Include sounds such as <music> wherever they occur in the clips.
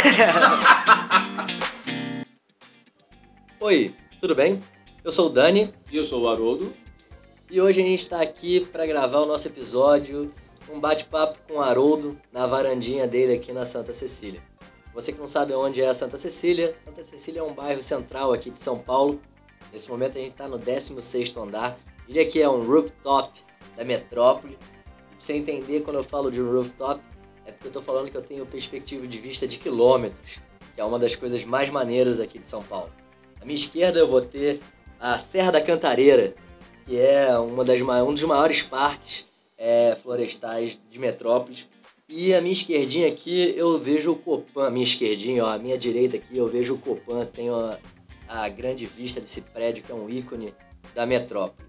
<laughs> Oi, tudo bem? Eu sou o Dani E eu sou o Haroldo. e hoje a gente está aqui para gravar o nosso episódio, um bate-papo com o Haroldo na varandinha dele aqui na Santa Cecília. Você que não sabe onde é a Santa Cecília, Santa Cecília é um bairro central aqui de São Paulo. Nesse momento a gente está no 16º andar. Diria que é um rooftop da metrópole. Pra você entender quando eu falo de um rooftop, é porque eu tô falando que eu tenho perspectiva de vista de quilômetros, que é uma das coisas mais maneiras aqui de São Paulo. À minha esquerda eu vou ter a Serra da Cantareira, que é uma das, um dos maiores parques é, florestais de Metrópolis. E a minha esquerdinha aqui eu vejo o Copan, a minha esquerdinha, ó, a minha direita aqui eu vejo o Copan, tenho a, a grande vista desse prédio que é um ícone da metrópole.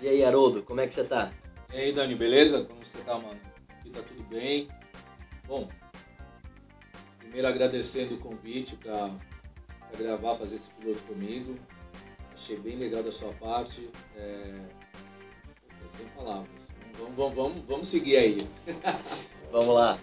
E aí, Haroldo, como é que você tá? E aí, Dani, beleza? Como você tá, mano? Aqui tá tudo bem. Bom, primeiro agradecendo o convite para gravar, fazer esse piloto comigo. Achei bem legal da sua parte. É... Sem palavras. Vamos, vamos, vamos, vamos seguir aí. <laughs> Vamos lá.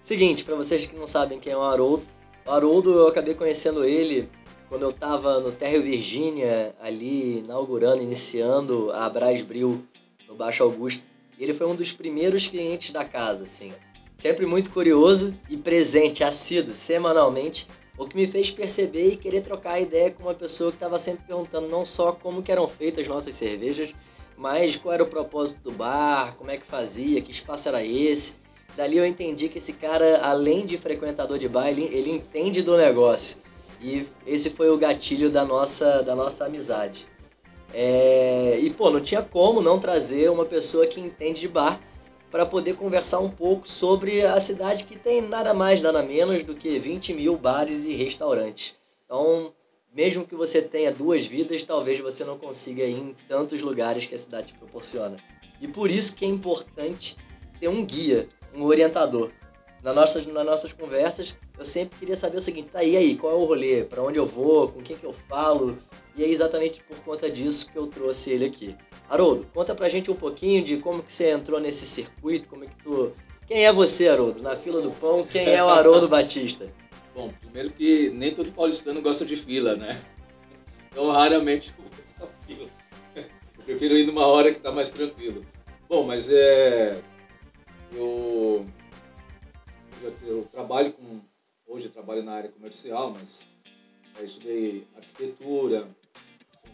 Seguinte, pra vocês que não sabem quem é o Haroldo, o Haroldo eu acabei conhecendo ele quando eu tava no Terra Virgínia, ali inaugurando, iniciando a Brás Bril no Baixo Augusto. Ele foi um dos primeiros clientes da casa, assim. Sempre muito curioso e presente, assíduo, semanalmente, o que me fez perceber e querer trocar ideia com uma pessoa que estava sempre perguntando não só como que eram feitas as nossas cervejas, mas qual era o propósito do bar, como é que fazia, que espaço era esse. Dali eu entendi que esse cara, além de frequentador de bar, ele entende do negócio. E esse foi o gatilho da nossa, da nossa amizade. É, E, pô, não tinha como não trazer uma pessoa que entende de bar para poder conversar um pouco sobre a cidade que tem nada mais, nada menos do que 20 mil bares e restaurantes. Então, mesmo que você tenha duas vidas, talvez você não consiga ir em tantos lugares que a cidade te proporciona. E por isso que é importante ter um guia, um orientador. Nas nossas, nas nossas conversas, eu sempre queria saber o seguinte, tá, e aí, qual é o rolê? Para onde eu vou? Com quem que eu falo? E é exatamente por conta disso que eu trouxe ele aqui. Haroldo, conta pra gente um pouquinho de como que você entrou nesse circuito, como é que tu... Quem é você, Haroldo? Na fila do pão, quem é o Haroldo <laughs> Batista? Bom, primeiro que nem todo paulistano gosta de fila, né? Então raramente eu vou na fila. Eu prefiro ir numa hora que tá mais tranquilo. Bom, mas é. Eu, eu, eu trabalho com. Hoje eu trabalho na área comercial, mas eu estudei arquitetura,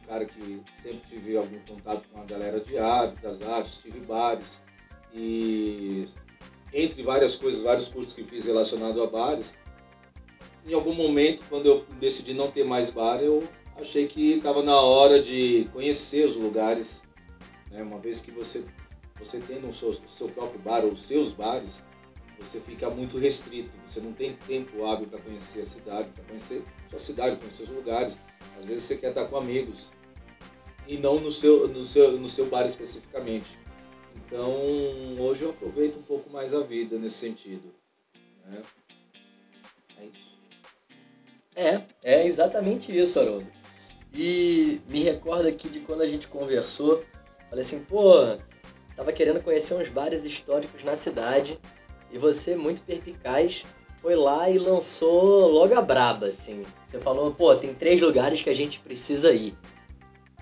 cara que sempre tive algum contato com a galera de arte, das artes, tive bares. E entre várias coisas, vários cursos que fiz relacionados a bares, em algum momento, quando eu decidi não ter mais bar, eu achei que estava na hora de conhecer os lugares. Né? Uma vez que você, você tendo o seu, seu próprio bar ou seus bares, você fica muito restrito. Você não tem tempo hábil para conhecer a cidade, para conhecer sua cidade, conhecer os lugares. Às vezes você quer estar com amigos e não no seu, no seu, no seu bar especificamente. Então, hoje eu aproveito um pouco mais a vida nesse sentido. Né? É isso. É, é exatamente isso, Haroldo. E me recordo aqui de quando a gente conversou, falei assim, pô, tava querendo conhecer uns bares históricos na cidade e você, muito perpicaz, foi lá e lançou logo a braba, assim. Você falou, pô, tem três lugares que a gente precisa ir.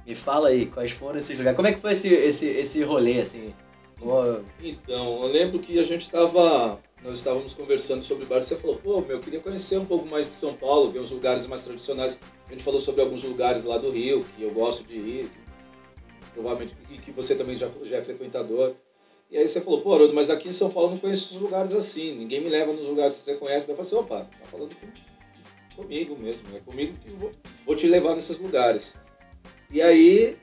Me fala aí, quais foram esses lugares? Como é que foi esse, esse, esse rolê, assim? Então, eu lembro que a gente estava. Nós estávamos conversando sobre bares. Você falou, pô, meu, eu queria conhecer um pouco mais de São Paulo, ver os lugares mais tradicionais. A gente falou sobre alguns lugares lá do Rio, que eu gosto de ir, que provavelmente, e que você também já, já é frequentador. E aí você falou, pô, Haroldo, mas aqui em São Paulo eu não conheço os lugares assim, ninguém me leva nos lugares que você conhece. Eu falei assim, opa, tá falando com- comigo mesmo, é comigo que eu vou, vou te levar nesses lugares. E aí,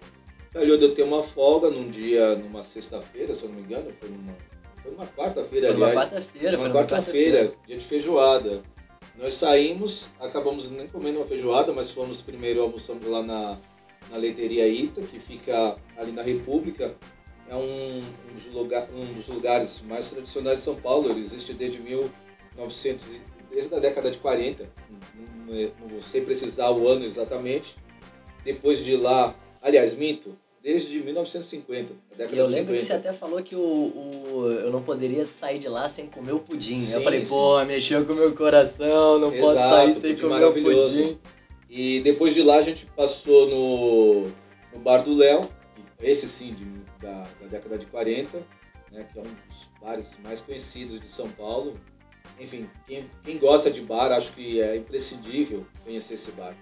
calhou de eu ter uma folga num dia, numa sexta-feira, se eu não me engano, foi numa, foi numa quarta-feira, aliás. quarta-feira, foi Uma quarta-feira, dia de feijoada. Nós saímos, acabamos nem comendo uma feijoada, mas fomos primeiro almoçamos lá na, na leiteria Ita, que fica ali na República. É um, um, dos lugar, um dos lugares mais tradicionais de São Paulo. Ele existe desde 1900, e- desde a década de 40. Não, não- não sei precisar o ano exatamente. Depois de lá, aliás, minto, desde 1950, a década E eu de lembro 50. que você até falou que o, o, eu não poderia sair de lá sem comer o pudim. Sim, eu falei, sim. pô, mexeu com o meu coração, não posso Exato, sair sem comer o pudim. E depois de lá a gente passou no, no Bar do Léo, esse sim, de- da, da década de 40, né, que é um dos bares mais conhecidos de São Paulo. Enfim, quem, quem gosta de bar, acho que é imprescindível conhecer esse bar.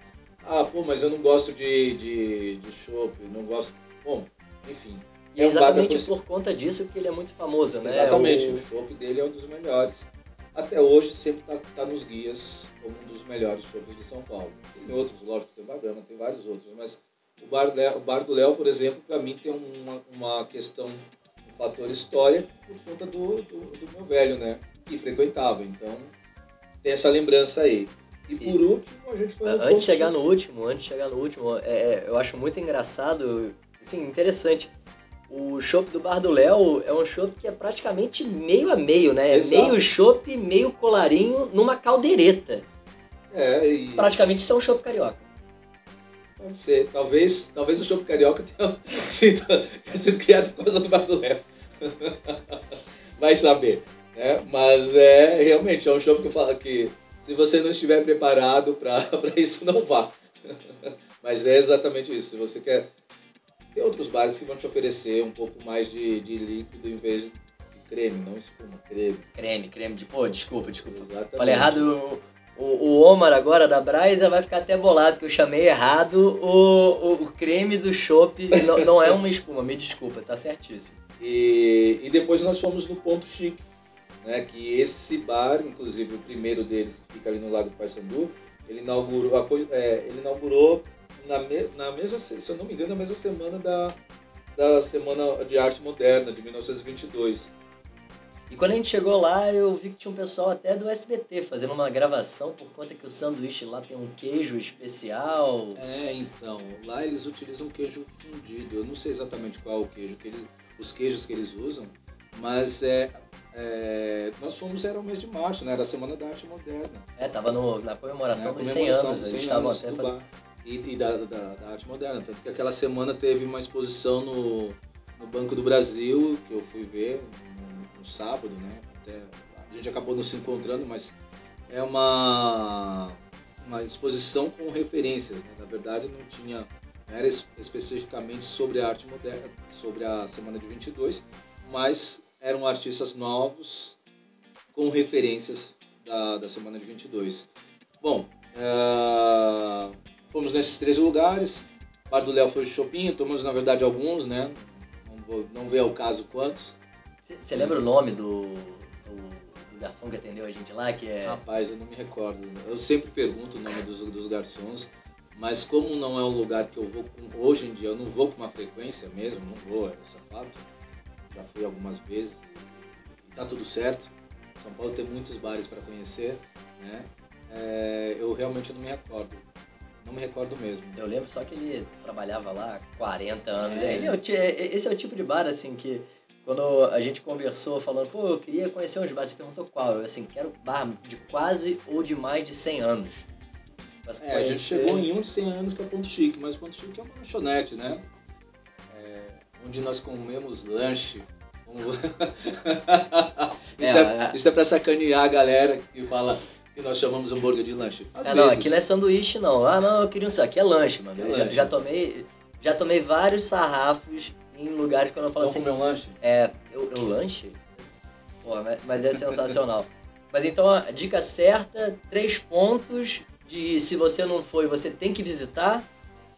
Ah, pô, mas eu não gosto de, de, de chopp, não gosto... Bom, enfim. E é É exatamente por conta disso que ele é muito famoso, né? Exatamente, O- o chopp dele é um dos melhores. Até hoje sempre está nos guias como um dos melhores chopps de São Paulo. Tem outros, lógico, tem Bagama, tem vários outros, mas o Bar, o bar do Léo, por exemplo, para mim tem uma, uma questão, um fator história por conta do, do, do meu velho, né? Que frequentava, então tem essa lembrança aí. E por último, a gente foi no Antes de chegar no último, antes de chegar no último, é, é, eu acho muito engraçado, assim, interessante. O chopp do Bar do Léo é um chopp que é praticamente meio a meio, né? É Exato. Meio chopp, meio colarinho numa caldeireta. É, e Praticamente isso é um chopp carioca. pode ser. Talvez, talvez o chopp carioca tenha <laughs> sido, tenha sido criado por causa do Bar do Léo. <laughs> Vai saber. Né? Mas é realmente é um chopp que eu falo que se você não estiver preparado para <laughs> isso, não vá. Mas é exatamente isso. Se você quer. Tem outros bares que vão te oferecer um pouco mais de, de líquido em vez de creme, não espuma, creme. Creme, creme de. Pô, desculpa, desculpa. Exatamente. Falei errado. O, o Omar agora da Brasa vai ficar até bolado, que eu chamei errado o, o, o creme do chopp. Não, não é uma espuma, me desculpa, tá certíssimo. E, e depois nós fomos no Ponto Chique, né? Que esse bar, inclusive o primeiro deles, que fica ali no Lago do Paissandu, ele inaugurou, é, ele inaugurou na, me- na mesma, se se eu não me engano, na mesma semana da, da Semana de Arte Moderna, de 1922. E quando a gente chegou lá, eu vi que tinha um pessoal até do SBT fazendo uma gravação por conta que o sanduíche lá tem um queijo especial. É, então, lá eles utilizam queijo fundido. Eu não sei exatamente qual o queijo que eles, os queijos que eles usam, mas é, é, nós fomos era o mês de março, né? Era a Semana da Arte Moderna. É, tava no, na comemoração É, a dos 100 comemoração anos. dos Eles 100 estavam anos até do fazendo. bar. E, e da, da, da arte moderna. Tanto que aquela semana teve uma exposição no, no Banco do Brasil, que eu fui ver no, no sábado, né? Até, a gente acabou não se encontrando, mas é uma, uma exposição com referências. Né? Na verdade, não tinha. Era es- especificamente sobre a arte moderna, sobre a semana de 22, mas eram artistas novos com referências da, da semana de 22. Bom, ah, fomos nesses três lugares. Bar do Léo foi shopping, tomamos na verdade alguns, né? Não, vou, não veio ao caso quantos. Você lembra o nome do, do, do garçom que atendeu a gente lá? Que é. Rapaz, eu não me recordo. Eu sempre pergunto o nome dos, dos garçons, mas como não é um lugar que eu vou com, hoje em dia, eu não vou com uma frequência mesmo, não vou, é só fato. Já fui algumas vezes tá tudo certo. São Paulo tem muitos bares para conhecer, né? É, eu realmente não me recordo. Não me recordo mesmo. Eu lembro só que ele trabalhava lá há 40 anos. É. Ele é o ti- é- esse é o tipo de bar, assim, que quando a gente conversou falando, pô, eu queria conhecer uns bares, você perguntou qual? Eu, assim, quero bar de quase ou de mais de 100 anos. É, a gente conhecer. chegou em um de 100 anos que é o Ponto Chique, mas o Ponto Chique é uma lanchonete, né? É, onde nós comemos lanche. <laughs> Isso, é, É, isso é pra sacanear a galera que fala que nós chamamos hambúrguer de lanche. Às É, não, vezes. aqui não é sanduíche, não. Ah, não, eu queria um só. Aqui é lanche, mano. É Eu já, lanche. já tomei, já tomei vários sarrafos em lugares quando eu falo Vamos assim, comer um lanche? É, eu, eu lanche? Pô, mas- mas é sensacional. <laughs> mas então, a dica certa, três pontos de se você não foi, você tem que visitar.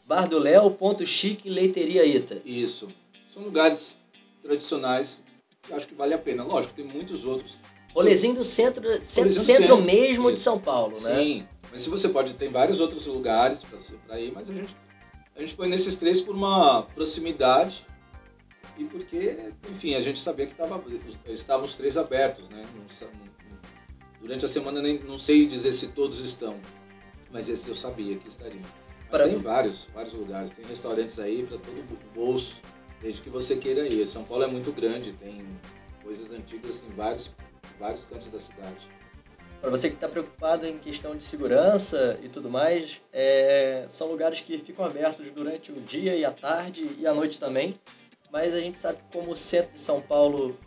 Bar do Léo, Ponto Chique, Leiteria Ita. Isso. São lugares tradicionais que acho que vale a pena. Lógico, tem muitos outros. Rolezinho do centro, centro, do centro centro, mesmo de. São Paulo, né? Sim, mas se você pode, tem vários outros lugares para ir, mas a gente, a gente foi nesses três por uma proximidade e porque, enfim, a gente sabia que tava, estavam os três abertos, né? Não sa- não- durante a semana nem, não sei dizer se todos estão, mas esse eu sabia que estariam. Mas Pra tem mim- vários, vários lugares, tem restaurantes aí para todo bolso, desde que você queira ir. São Paulo é muito grande, tem coisas antigas em vários, vários cantos da cidade. para você que está preocupado em questão de segurança e tudo mais, é, são lugares que ficam abertos durante o dia e a tarde e a noite também. Mas a gente sabe que como o centro de São Paulo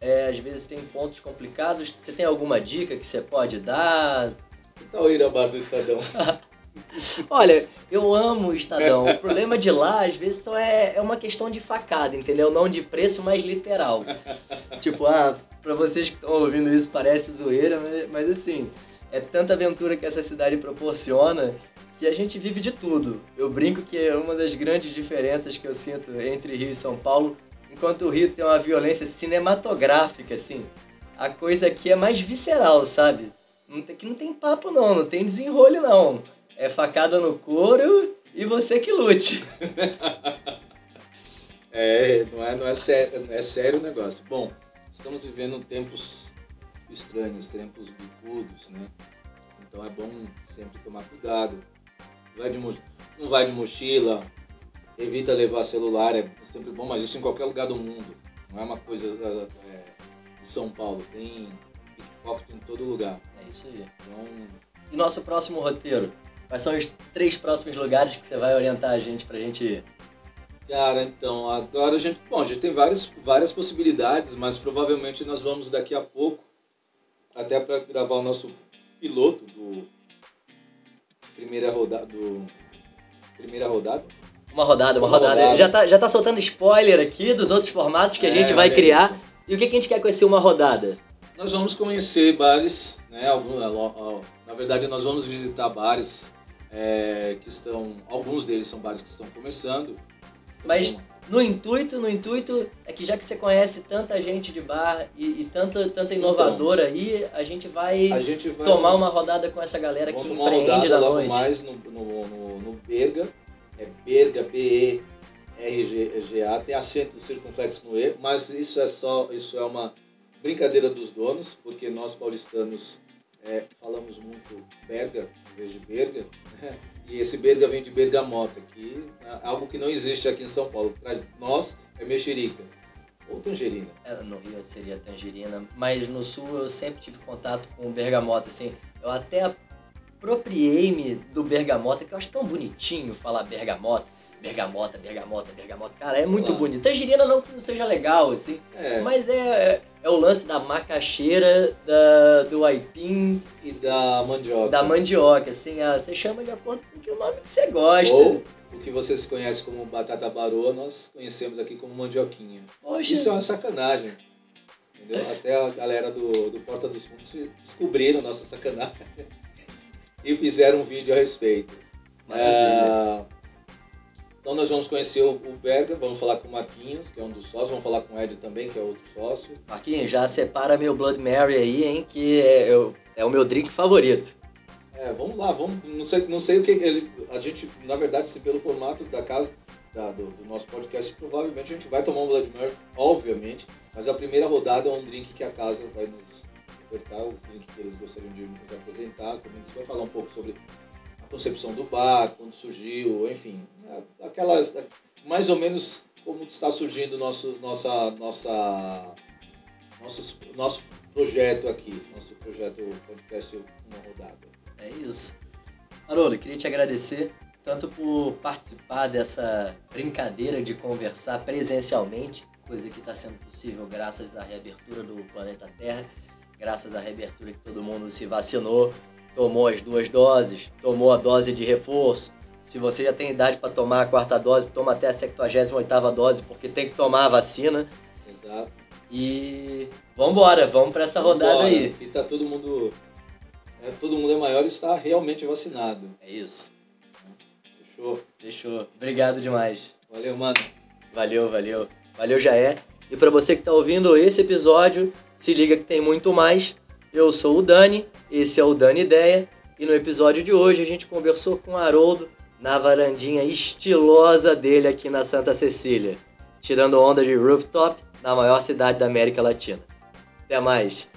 é, às vezes tem pontos complicados. Você tem alguma dica que você pode dar? Que tal ir ao bar do Estadão? <laughs> Olha, eu amo o Estadão. O <laughs> problema de lá, às vezes, só é, é uma questão de facada, entendeu? Não de preço, mas literal. tipo, ah, pra vocês que estão ouvindo isso parece zoeira, mas, mas assim, é tanta aventura que essa cidade proporciona que a gente vive de tudo. Eu brinco que é uma das grandes diferenças que eu sinto entre Rio e São Paulo, enquanto o Rio tem uma violência cinematográfica, assim, a coisa aqui é mais visceral, sabe? Não tem, que não tem papo não, não tem desenrolho não. É facada no couro e você que lute. <laughs> é, não é, não é sério, é sério o negócio. Bom, estamos vivendo tempos estranhos, tempos bicudos, né? Então é bom sempre tomar cuidado. Vai de, não vai de mochila, evita levar celular, é sempre bom, mas isso em qualquer lugar do mundo. Não é uma coisa é, é de São Paulo, tem pickpocket em todo lugar. É isso aí. Então... E nosso próximo roteiro? Quais são os três próximos lugares que você vai orientar a gente pra gente ir? Cara, então, agora a gente. Bom, a gente tem várias, várias possibilidades, mas provavelmente nós vamos daqui a pouco, até para gravar o nosso piloto do primeira rodada. Do, primeira rodada. Uma rodada, uma, uma rodada. rodada. Já, tá, já tá soltando spoiler aqui dos outros formatos que a é, gente vai criar. Isso. E o que, que a gente quer conhecer uma rodada? Nós vamos conhecer bares, né? Algum, na verdade, nós vamos visitar bares é, que estão. Alguns deles são bares que estão começando. Mas no intuito, no intuito é que já que você conhece tanta gente de bar e, e tanto, tanta então, inovadora então, aí, a gente, vai a gente vai tomar uma rodada com essa galera que empreende da logo noite. mais no, no, no, no Berga, é Berga, B-E-R-G-A, tem acento circunflexo no E, mas isso é só, isso é uma brincadeira dos donos, porque nós paulistanos é, falamos muito Berga em vez de Berga, né? e esse Berga vem de bergamota, que é algo que não existe aqui em São Paulo. Para nós é mexerica ou tangerina. É, no Rio seria tangerina, mas no Sul eu sempre tive contato com bergamota, assim, eu até apropriei-me do bergamota, que eu acho tão bonitinho falar bergamota. Bergamota, bergamota, bergamota. Cara, é muito claro. bonito. Tangerina não que não seja legal, assim. É. Mas é, é o lance da macaxeira, da, do aipim. E da mandioca. Da mandioca, assim. Ah, você chama de acordo com o nome que você gosta. Ou o que vocês conhecem como batata baroa, nós conhecemos aqui como mandioquinha. Poxa. Isso é uma sacanagem. Entendeu? <laughs> Até a galera do, do Porta dos Fundos descobriram nossa sacanagem <laughs> e fizeram um vídeo a respeito. É, então nós vamos conhecer o, Berga, vamos falar com o Marquinhos, que é um dos sócios, vamos falar com o Ed também, que é outro sócio. Marquinhos, já separa meu Blood Mary aí, hein, que é, eu, é o meu drink favorito. É, vamos lá, vamos, não sei, não sei o que ele, a gente, na verdade, se pelo formato da casa, da, do, do, nosso podcast, provavelmente a gente vai tomar um Blood Mary, obviamente, mas a primeira rodada é um drink que a casa vai nos ofertar, o drink que eles gostariam de nos apresentar, como a gente vai falar um pouco sobre concepção do bar, quando surgiu, enfim, aquelas, mais ou menos como está surgindo nosso, nossa, nossa, nosso, nosso projeto aqui, nosso projeto podcast Uma Rodada. É isso. Haroldo, queria te agradecer tanto por participar dessa brincadeira de conversar presencialmente, coisa que está sendo possível graças à reabertura do planeta Terra, graças à reabertura que todo mundo se vacinou, tomou as duas doses, tomou a dose de reforço. Se você já tem idade para tomar a quarta dose, toma até a 78ª dose, porque tem que tomar a vacina. Exato. E vambora, vamos para essa vambora, rodada aí. Que tá todo mundo, é, todo mundo é maior e está realmente vacinado. É isso. Fechou. Fechou. Obrigado demais. Valeu, mano. Valeu, valeu. Valeu, já é. E para você que está ouvindo esse episódio, se liga que tem muito mais. Eu sou o Dani, esse é o Dani Ideia, e no episódio de hoje a gente conversou com o Haroldo na varandinha estilosa dele aqui na Santa Cecília, tirando onda de rooftop na maior cidade da América Latina. Até mais!